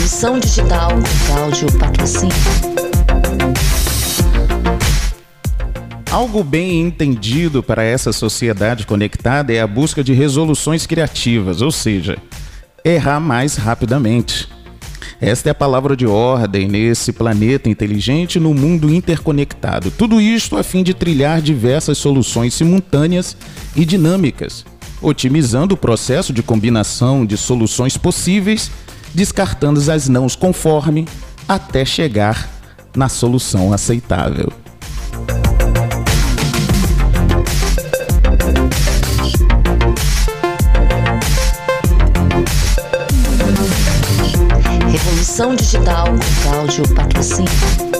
Revolução Digital Cláudio Patrocínio. Algo bem entendido para essa sociedade conectada é a busca de resoluções criativas, ou seja, errar mais rapidamente. Esta é a palavra de ordem nesse planeta inteligente no mundo interconectado. Tudo isto a fim de trilhar diversas soluções simultâneas e dinâmicas, otimizando o processo de combinação de soluções possíveis, descartando as nãos conforme até chegar na solução aceitável. Revolução Digital Cláudio Patrocínio.